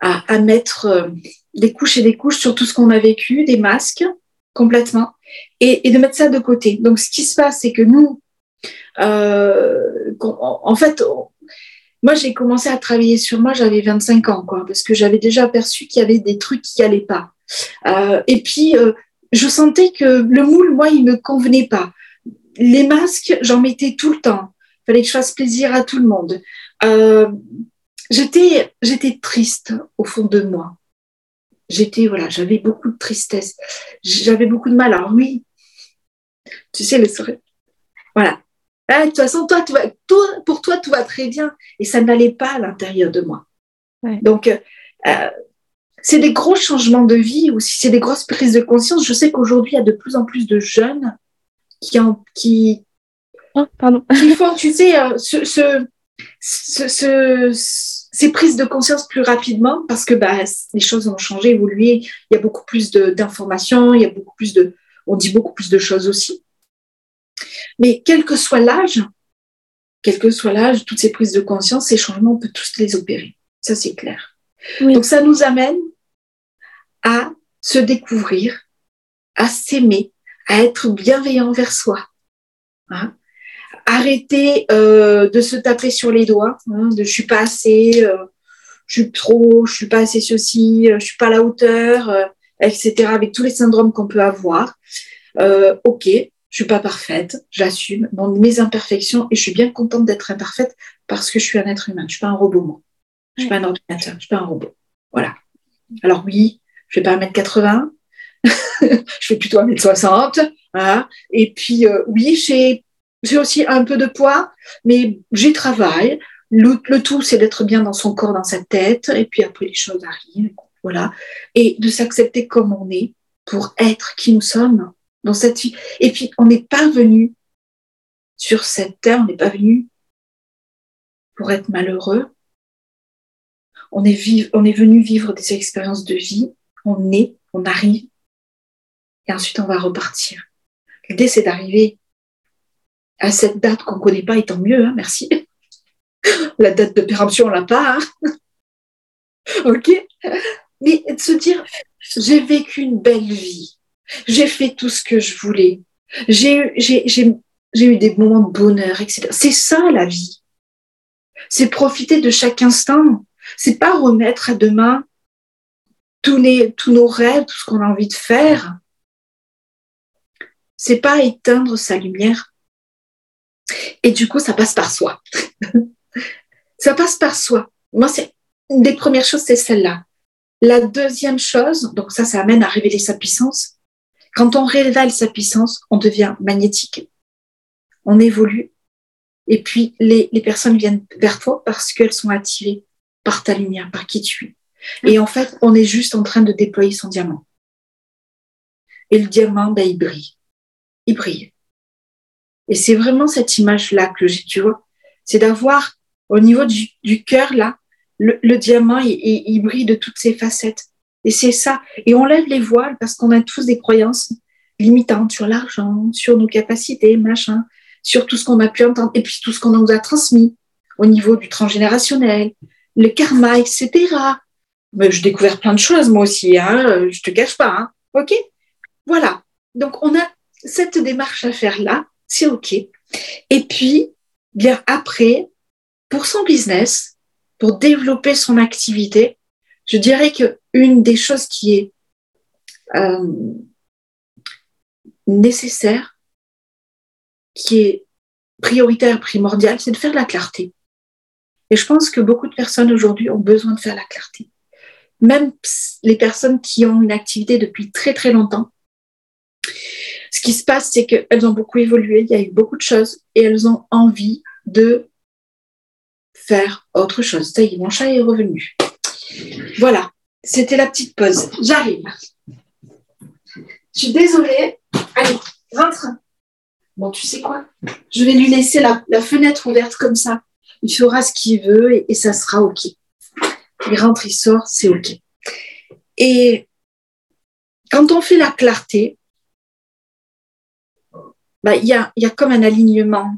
à, à mettre euh, des couches et des couches sur tout ce qu'on a vécu, des masques complètement, et, de mettre ça de côté. Donc, ce qui se passe, c'est que nous, euh, en fait, moi, j'ai commencé à travailler sur moi, j'avais 25 ans, quoi, parce que j'avais déjà aperçu qu'il y avait des trucs qui n'allaient pas. Euh, et puis, euh, je sentais que le moule, moi, il me convenait pas. Les masques, j'en mettais tout le temps. Il fallait que je fasse plaisir à tout le monde. j'étais triste au fond de moi j'étais, voilà, j'avais beaucoup de tristesse, j'avais beaucoup de mal. Alors oui, tu sais, le sourire. Voilà. Ah, de toute façon, toi, toi, pour toi, tout va très bien. Et ça n'allait pas à l'intérieur de moi. Donc, euh, c'est des gros changements de vie ou si c'est des grosses prises de conscience. Je sais qu'aujourd'hui, il y a de plus en plus de jeunes qui, en, qui, oh, pardon. qui font, tu sais, euh, ce, ce, ce ces prises de conscience plus rapidement parce que bah, les choses ont changé, évolué. Il y a beaucoup plus d'informations, il y a beaucoup plus de, on dit beaucoup plus de choses aussi. Mais quel que soit l'âge, quel que soit l'âge, toutes ces prises de conscience, ces changements, on peut tous les opérer. Ça, c'est clair. Donc, ça nous amène à se découvrir, à s'aimer, à être bienveillant envers soi. Hein arrêter euh, de se taper sur les doigts, hein, de je suis pas assez, euh, je suis trop, je suis pas assez ceci, euh, je suis pas à la hauteur, euh, etc. Avec tous les syndromes qu'on peut avoir. Euh, ok, je suis pas parfaite, j'assume mes imperfections et je suis bien contente d'être imparfaite parce que je suis un être humain, je suis pas un robot moi, je suis pas un ordinateur, je suis pas un robot. Voilà. Alors oui, je vais pas 1m80, je fais plutôt 1m60. Voilà. Et puis oui, j'ai j'ai aussi un peu de poids, mais j'y travaille. Le, tout, c'est d'être bien dans son corps, dans sa tête, et puis après les choses arrivent, voilà. Et de s'accepter comme on est pour être qui nous sommes dans cette vie. Et puis, on n'est pas venu sur cette terre, on n'est pas venu pour être malheureux. On est, on est venu vivre des expériences de vie. On est, on arrive, et ensuite on va repartir. L'idée, c'est d'arriver à cette date qu'on ne connaît pas, et tant mieux, hein, merci. La date de péremption, on l'a pas. Hein. ok Mais de se dire, j'ai vécu une belle vie, j'ai fait tout ce que je voulais, j'ai eu, des moments de bonheur, etc. C'est ça la vie. C'est profiter de chaque instant. C'est pas remettre à demain tous, tous nos rêves, tout ce qu'on a envie de faire. C'est pas éteindre sa lumière et du coup, ça passe par soi. ça passe par soi. Moi, c'est une des premières choses, c'est celle-là. La deuxième chose, donc ça, ça amène à révéler sa puissance. Quand on révèle sa puissance, on devient magnétique. On évolue. Et puis, les, personnes viennent vers toi parce qu'elles sont attirées par ta lumière, par qui tu es. Et en fait, on est juste en train de déployer son diamant. Et le diamant, ben, il brille. Il brille. Et c'est vraiment cette image-là que j'ai, tu vois. C'est d'avoir au niveau du, du cœur, là, le, le diamant, il, il, brille de toutes ses facettes. Et c'est ça. Et on lève les voiles parce qu'on a tous des croyances limitantes sur l'argent, sur nos capacités, machin, sur tout ce qu'on a pu entendre, et puis tout ce qu'on nous a transmis au niveau du transgénérationnel, le karma, etc. Mais j'ai découvert plein de choses, moi aussi, hein, je te cache pas. Hein. OK? Voilà. Donc, on a cette démarche à faire là, c'est OK. Et puis, bien après, pour son business, pour développer son activité, je dirais que une des choses qui est euh, nécessaire, qui est prioritaire, primordiale, c'est de faire la clarté. Et je pense que beaucoup de personnes aujourd'hui ont besoin de faire la clarté. Même les personnes qui ont une activité depuis très très longtemps, ce qui se passe, c'est qu'elles ont beaucoup évolué, il y a eu beaucoup de choses et elles ont envie de faire autre chose. Ça y est, mon chat est revenu. Voilà, c'était la petite pause. J'arrive. Je suis désolée. Allez, rentre. Bon, tu sais quoi? Je vais lui laisser la, fenêtre ouverte comme ça. Il fera ce qu'il veut et, et, ça sera OK. Il rentre, il sort, c'est OK. Et quand on fait la clarté, bah, y, a, y a comme un alignement.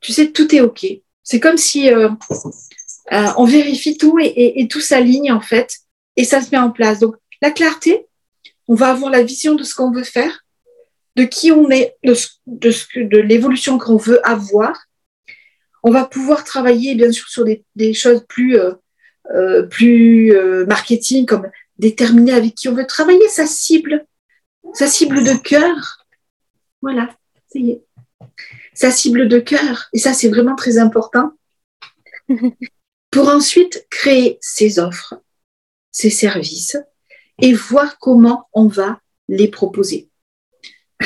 Tu sais, tout est OK. C'est comme si euh, euh, on vérifie tout et, tout s'aligne en fait et ça se met en place. Donc, la clarté, on va avoir la vision de ce qu'on veut faire, de qui on est, de, de, de l'évolution qu'on veut avoir. On va pouvoir travailler bien sûr sur des, des choses plus, euh, plus marketing, comme déterminer avec qui on veut travailler, sa cible, sa cible de cœur. Voilà, ça y est. Sa cible de cœur. Et ça, c'est vraiment très important. Pour ensuite créer ses offres, ses services et voir comment on va les proposer.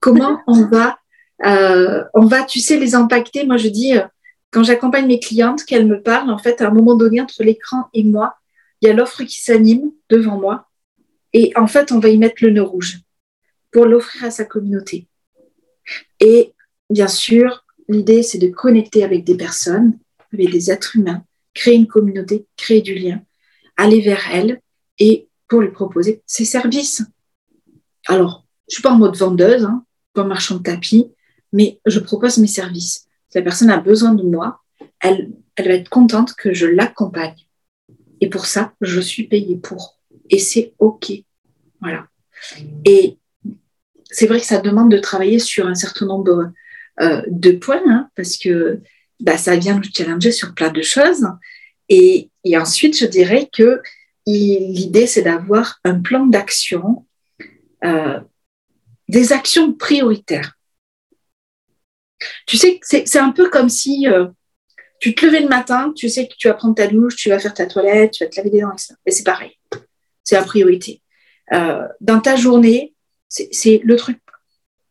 comment on va, euh, on va, tu sais, les impacter. Moi, je dis, euh, quand j'accompagne mes clientes, qu'elles me parlent, en fait, à un moment donné, entre l'écran et moi, il y a l'offre qui s'anime devant moi. Et en fait, on va y mettre le nœud rouge pour l'offrir à sa communauté. Et bien sûr, l'idée, c'est de connecter avec des personnes, avec des êtres humains, créer une communauté, créer du lien, aller vers elles et pour lui proposer ses services. Alors, je ne suis pas en mode vendeuse, hein, pas marchand de tapis, mais je propose mes services. Si la personne a besoin de moi, elle, elle va être contente que je l'accompagne. Et pour ça, je suis payée pour. Et c'est OK. Voilà. Et c'est vrai que ça demande de travailler sur un certain nombre euh, de points, hein, parce que bah, ça vient nous challenger sur plein de choses. Et, ensuite, je dirais que l'idée, c'est d'avoir un plan d'action, euh, des actions prioritaires. Tu sais, c'est un peu comme si euh, tu te levais le matin, tu sais que tu vas prendre ta douche, tu vas faire ta toilette, tu vas te laver les dents, etc. Et c'est pareil. C'est la priorité. dans ta journée, c'est le truc,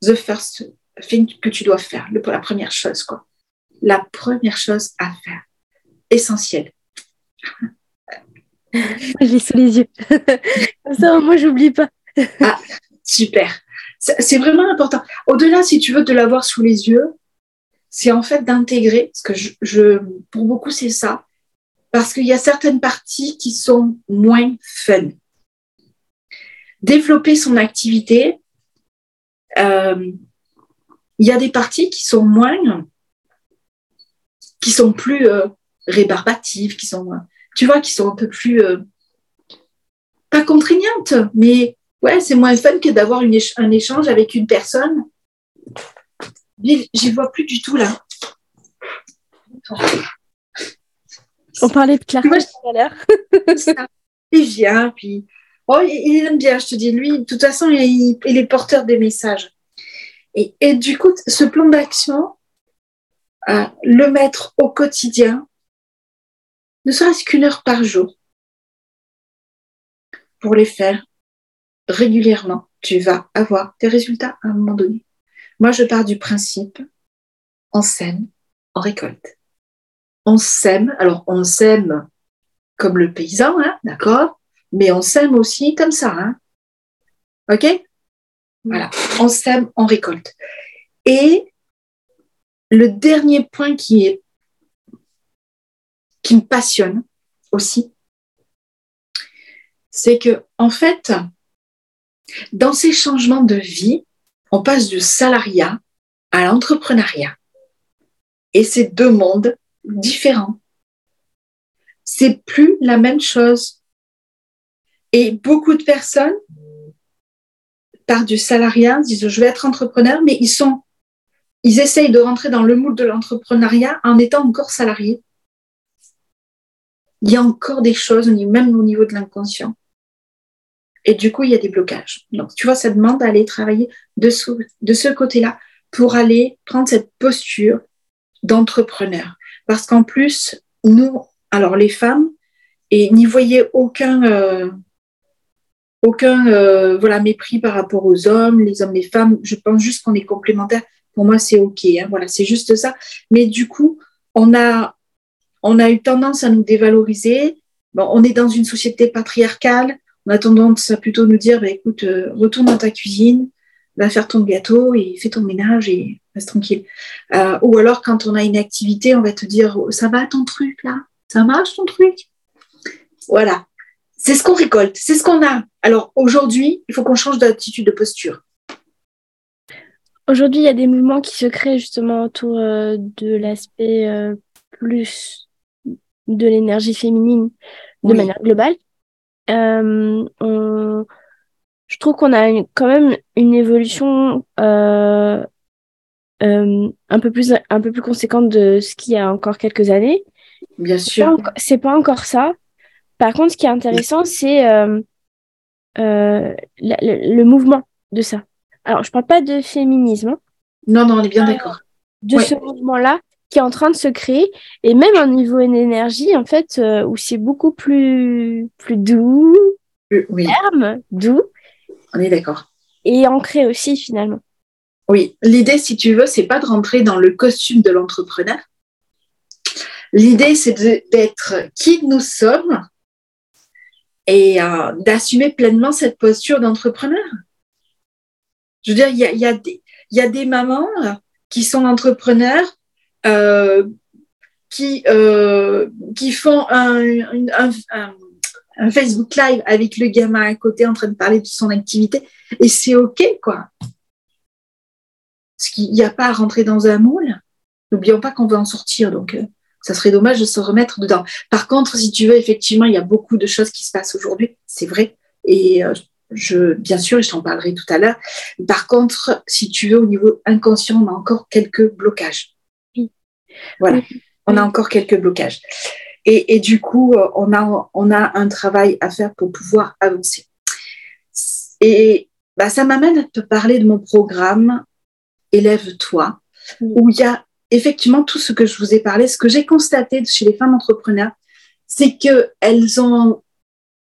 the first thing que tu dois faire, la première chose, quoi. La première chose à faire, essentielle. J'ai sous les yeux. Comme ça, moi, j'oublie pas. ah, super. C'est vraiment important. Au-delà, si tu veux, de l'avoir sous les yeux, c'est en fait d'intégrer, parce que je, pour beaucoup, c'est ça, parce qu'il y a certaines parties qui sont moins fun développer son activité, euh, il y a des parties qui sont moins, qui sont plus euh, rébarbatives, qui sont, tu vois, qui sont un peu plus, euh, pas contraignantes, mais ouais, c'est moins fun que d'avoir un échange avec une personne. J'y vois plus du tout là. On parlait de Claire tout à l'heure. il vient, puis Oh, il, aime bien, je te dis. Lui, de toute façon, il, est porteur des messages. Et, du coup, ce plan d'action, euh, le mettre au quotidien, ne serait-ce qu'une heure par jour, pour les faire régulièrement, tu vas avoir des résultats à un moment donné. Moi, je pars du principe, on sème, on récolte. On sème, alors on sème comme le paysan, hein, d'accord? Mais on sème aussi comme ça. Hein OK? Voilà, on sème, on récolte. Et le dernier point qui est qui me passionne aussi, c'est que en fait, dans ces changements de vie, on passe du salariat à l'entrepreneuriat. Et c'est deux mondes différents. C'est plus la même chose. Et beaucoup de personnes partent du salariat, disent je vais être entrepreneur, mais ils sont, ils essayent de rentrer dans le moule de l'entrepreneuriat en étant encore salariés. il y a encore des choses, même au niveau de l'inconscient. Et du coup, il y a des blocages. Donc, tu vois, ça demande d'aller travailler de ce, de ce côté-là pour aller prendre cette posture d'entrepreneur. Parce qu'en plus, nous, alors les femmes, et n'y voyez aucun, euh, aucun euh, voilà, mépris par rapport aux hommes, les hommes, les femmes. Je pense juste qu'on est complémentaires. Pour moi, c'est OK. Hein, voilà, c'est juste ça. Mais du coup, on a, on a eu tendance à nous dévaloriser. Bon, on est dans une société patriarcale. On a tendance à plutôt nous dire, bah, écoute, euh, retourne dans ta cuisine, va faire ton gâteau et fais ton ménage et reste tranquille. Euh, ou alors, quand on a une activité, on va te dire, oh, ça va ton truc là? Ça marche ton truc? Voilà. C'est ce qu'on récolte, c'est ce qu'on a. Alors aujourd'hui, il faut qu'on change d'attitude, de posture. Aujourd'hui, il y a des mouvements qui se créent justement autour euh, de l'aspect plus de l'énergie féminine de manière globale. Euh, je trouve qu'on a quand même une évolution euh, euh, un peu plus un peu plus conséquente de ce qu'il y a encore quelques années. Bien sûr. C'est pas, encore ça. Par contre, ce qui est intéressant, c'est le, mouvement de ça. Alors, je parle pas de féminisme. Hein. Non, non, on est bien d'accord. De ce mouvement-là, qui est en train de se créer et même un niveau d'énergie en fait euh, où c'est beaucoup plus plus doux, oui. ferme, doux. On est d'accord. Et ancré aussi finalement. Oui, l'idée si tu veux, c'est pas de rentrer dans le costume de l'entrepreneur. L'idée c'est d'être qui nous sommes et euh, d'assumer pleinement cette posture d'entrepreneur. Je veux dire, il y a, y, a y a des mamans qui sont entrepreneurs euh, qui, euh, qui font un, Facebook Live avec le gamin à côté en train de parler de son activité. Et c'est OK, quoi. Parce qu'il n'y a pas à rentrer dans un moule. N'oublions pas qu'on veut en sortir. Donc, euh, ça serait dommage de se remettre dedans. Par contre, si tu veux, effectivement, il y a beaucoup de choses qui se passent aujourd'hui. C'est vrai. Et je, bien sûr, je t'en parlerai tout à l'heure. Par contre, si tu veux, au niveau inconscient, on a encore quelques blocages. Voilà, on a encore quelques blocages. Et, du coup, euh, on a, on a un travail à faire pour pouvoir avancer. Et bah, ça m'amène à te parler de mon programme Élève-toi, où il y a effectivement tout ce que je vous ai parlé. Ce que j'ai constaté chez les femmes entrepreneurs, c'est qu'elles ont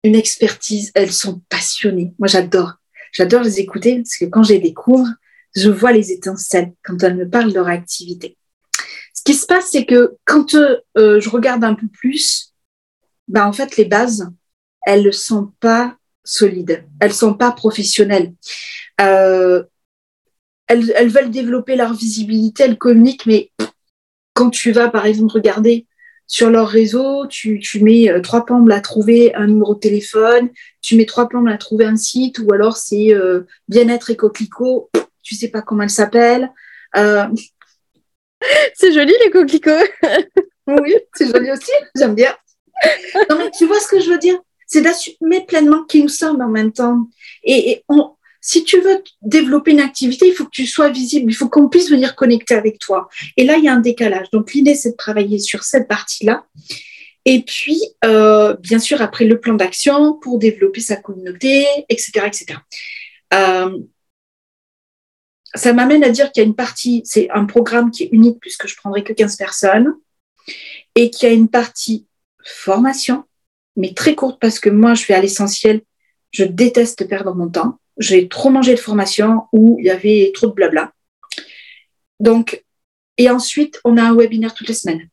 une expertise, elles sont passionnées. Moi, j'adore. J'adore les écouter parce que quand je les découvre, je vois les étincelles quand elles me parlent de leur activité. Ce qui se passe, c'est que quand euh, je regarde un peu plus, ben, en fait, les bases, elles ne sont pas solides, elles ne sont pas professionnelles. Euh, elles, elles, veulent développer leur visibilité, elles communiquent, mais quand tu vas, par exemple, regarder sur leur réseau, tu, tu mets euh, trois plombes à trouver un numéro de téléphone, tu mets trois plombes à trouver un site, ou alors c'est bien-être et coquelicot, tu sais pas comment elle s'appelle. c'est joli les coquelicots. oui, c'est joli aussi, j'aime bien. Non, mais tu vois ce que je veux dire? C'est d'assumer pleinement qui nous sommes en même temps. Et, on, si tu veux développer une activité, il faut que tu sois visible, il faut qu'on puisse venir connecter avec toi. Et là, il y a un décalage. Donc, l'idée, c'est de travailler sur cette partie-là. Et puis, euh, bien sûr, après le plan d'action pour développer sa communauté, etc. etc. Euh, ça m'amène à dire qu'il y a une partie, c'est un programme qui est unique puisque je prendrai que 15 personnes et qu'il y a une partie formation, mais très courte parce que moi, je vais à l'essentiel. Je déteste perdre mon temps. J'ai trop mangé de formation où il y avait trop de blabla. Donc, et ensuite, on a un webinaire toutes les semaines.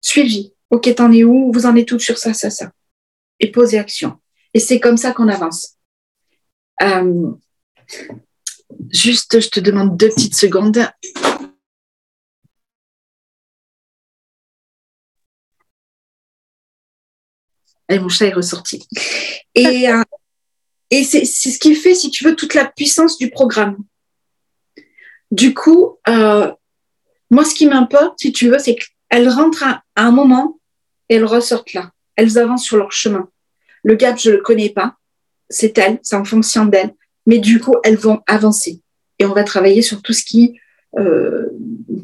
Suivi. Ok, t'en es où? Vous en êtes toutes sur ça, ça, ça? Et poser action. Et c'est comme ça qu'on avance. Euh, Juste, je te demande deux petites secondes. Et mon chat est ressorti. Et, euh, et c'est ce qui fait, si tu veux, toute la puissance du programme. Du coup, euh, moi, ce qui m'importe, si tu veux, c'est qu'elles rentrent à, un moment et elles ressortent là. Elles avancent sur leur chemin. Le gap, je ne le connais pas. C'est elles, c'est en fonction d'elles mais du coup, elles vont avancer. Et on va travailler sur tout ce qui, euh,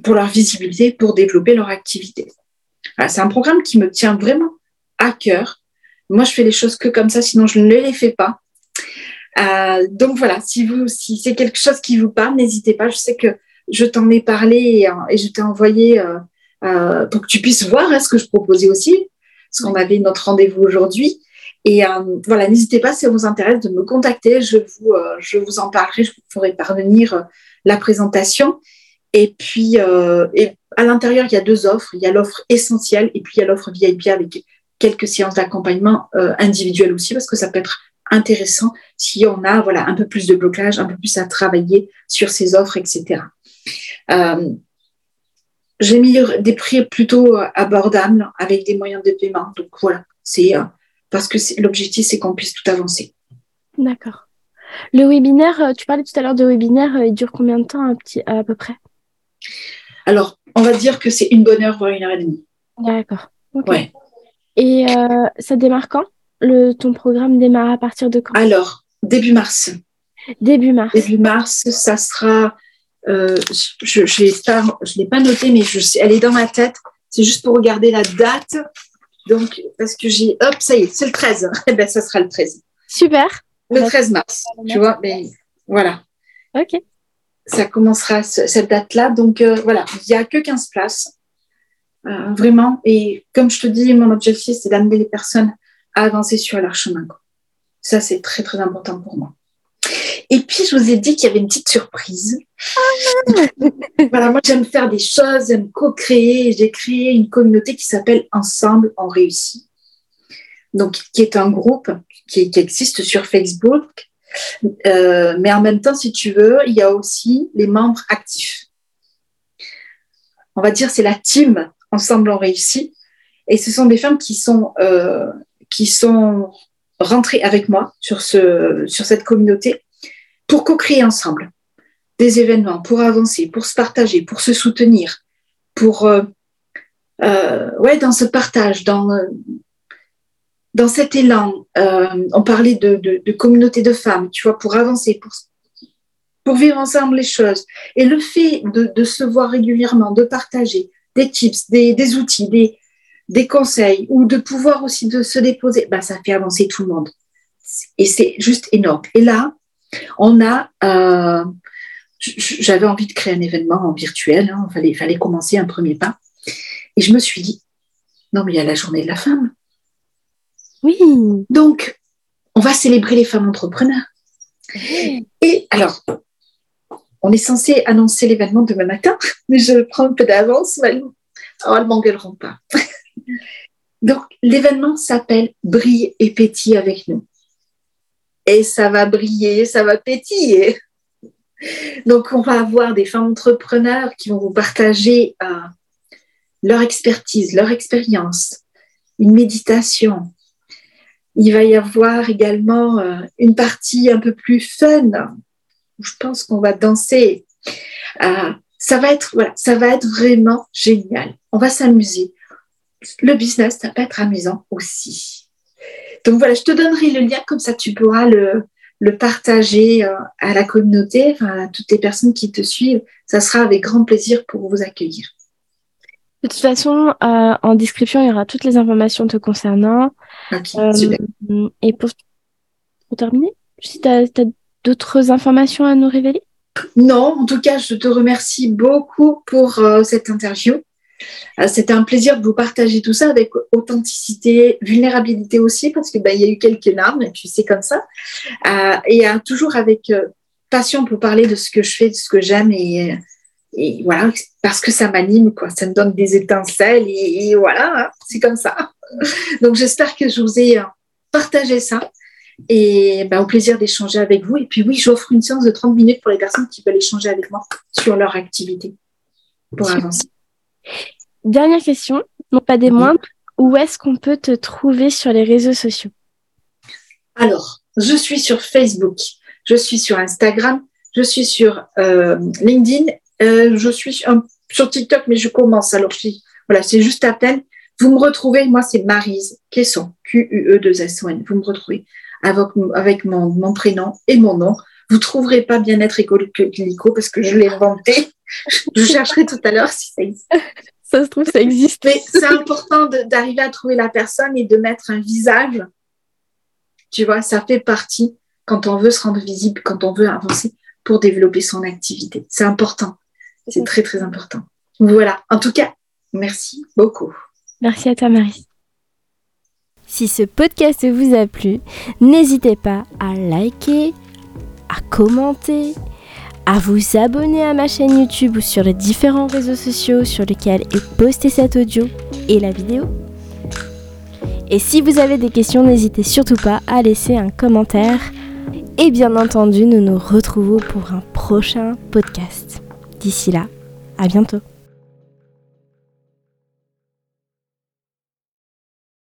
pour leur visibilité, pour développer leur activité. c'est un programme qui me tient vraiment à cœur. Moi, je fais les choses que comme ça, sinon je ne les fais pas. Euh, donc voilà, si vous, si c'est quelque chose qui vous parle, n'hésitez pas. Je sais que je t'en ai parlé et, euh, je t'ai envoyé euh, pour que tu puisses voir hein, ce que je proposais aussi, parce qu'on avait notre rendez-vous aujourd'hui. Et voilà, n'hésitez pas si ça vous intéresse de me contacter. Je vous, je vous en parlerai, je vous ferai parvenir la présentation. Et puis, et à l'intérieur, il y a deux offres. Il y a l'offre essentielle et puis il y a l'offre VIP avec quelques séances d'accompagnement individuelles aussi, parce que ça peut être intéressant si on a voilà, un peu plus de blocage, un peu plus à travailler sur ces offres, etc. Euh, j'ai mis des prix plutôt abordables avec des moyens de paiement. Donc voilà, c'est euh, parce que l'objectif, c'est qu'on puisse tout avancer. D'accord. Le webinaire, tu parlais tout à l'heure de webinaire, il dure combien de temps un petit, à peu près? Alors, on va dire que c'est une bonne heure, voire une heure et demie. D'accord. Ouais. Et euh, ça démarre quand? Le, Ton programme démarre à partir de quand? Alors, début mars. Début mars. Début mars, ça sera. Euh, je ne l'ai pas noté, mais je elle est dans ma tête. C'est juste pour regarder la date. Donc, parce que j'ai. Hop, ça y est, c'est le 13. Eh bien, ça sera le 13. Super. Le 13 mars. Tu vois, mais voilà. OK. Ça commencera cette date-là. Donc, euh, voilà, il n'y a que 15 places. Euh, vraiment. Et comme je te dis, mon objectif, c'est d'amener les personnes avancer sur leur chemin. Ça, c'est très, très important pour moi. Et puis, je vous ai dit qu'il y avait une petite surprise. voilà, moi, j'aime faire des choses, j'aime co-créer. J'ai créé une communauté qui s'appelle Ensemble, on réussit. Donc, qui est un groupe qui, existe sur Facebook. Euh, mais en même temps, si tu veux, il y a aussi les membres actifs. On va dire c'est la team ensemble on réussit. Et ce sont des femmes qui sont, euh, qui sont rentrées avec moi sur, ce, sur cette communauté pour co-créer ensemble des événements, pour avancer, pour se partager, pour se soutenir, pour, euh, euh, ouais, dans ce partage, dans, dans cet élan. on parlait de, de, communauté de femmes, tu vois, pour avancer, pour, pour vivre ensemble les choses. Et le fait de, de se voir régulièrement, de partager, des tips, des, outils, des, des, conseils, ou de pouvoir aussi de se déposer, bah, ça fait avancer tout le monde. Et c'est juste énorme. Et là, on a, euh, j'avais envie de créer un événement en virtuel, hein, il fallait, fallait commencer un premier pas. Et je me suis dit, non, mais il y a la journée de la femme. Oui. Donc, on va célébrer les femmes entrepreneurs. Et alors, on est censé annoncer l'événement demain matin, mais je prends un peu d'avance. Mais... Oh, elles m'engueuleront pas. Donc, l'événement s'appelle Brille et pétille avec nous. Et ça va briller, ça va pétiller. Donc, on va avoir des femmes entrepreneurs qui vont vous partager euh, leur expertise, leur expérience, une méditation. Il va y avoir également euh, une partie un peu plus fun je pense qu'on va danser. Euh, ça va être voilà, ça va être vraiment génial. On va s'amuser. Le business, ça peut être amusant aussi. Donc voilà, je te donnerai le lien comme ça tu pourras le, le partager euh, à la communauté, enfin, à toutes les personnes qui te suivent. Ça sera avec grand plaisir pour vous accueillir. De toute façon, euh, en description, il y aura toutes les informations te concernant. et pour, pour terminer, si tu as, d'autres informations à nous révéler? Non, en tout cas, je te remercie beaucoup pour euh, cette interview. Euh, c'était un plaisir de vous partager tout ça avec authenticité, vulnérabilité aussi, parce qu'il bah, y a eu quelques larmes, et puis c'est comme ça. Euh, et toujours avec passion pour parler de ce que je fais, de ce que j'aime, et, voilà, parce que ça m'anime, quoi. Ça me donne des étincelles, et voilà, hein, c'est comme ça. Donc j'espère que je vous ai partagé ça. Et bah, au plaisir d'échanger avec vous. Et puis oui, j'offre une séance de 30 minutes pour les personnes qui veulent échanger avec moi sur leur activité pour avancer. Dernière question, non pas des moindres, où est-ce qu'on peut te trouver sur les réseaux sociaux? Alors, je suis sur Facebook, je suis sur Instagram, je suis sur euh, LinkedIn, euh, je suis sur, TikTok, mais je commence. Alors, voilà, c'est juste à peine. Vous me retrouvez, moi, c'est Marise Quesson, Q-U-E-2-S-O-N. Vous me retrouvez avec, avec mon, mon, prénom et mon nom. Vous trouverez pas bien-être écolico parce que je l'ai inventé. Je chercherai tout à l'heure si ça existe. ça se trouve, ça existe. Mais c'est important d'arriver à trouver la personne et de mettre un visage. Tu vois, ça fait partie quand on veut se rendre visible, quand on veut avancer pour développer son activité. C'est important. C'est très, très important. Voilà. En tout cas, merci beaucoup. Merci à toi, Marie. Si ce podcast vous a plu, n'hésitez pas à liker, à commenter, à vous abonner à ma chaîne YouTube ou sur les différents réseaux sociaux sur lesquels est posté cet audio et la vidéo. Et si vous avez des questions, n'hésitez surtout pas à laisser un commentaire. Et bien entendu, nous nous retrouvons pour un prochain podcast. D'ici là, à bientôt.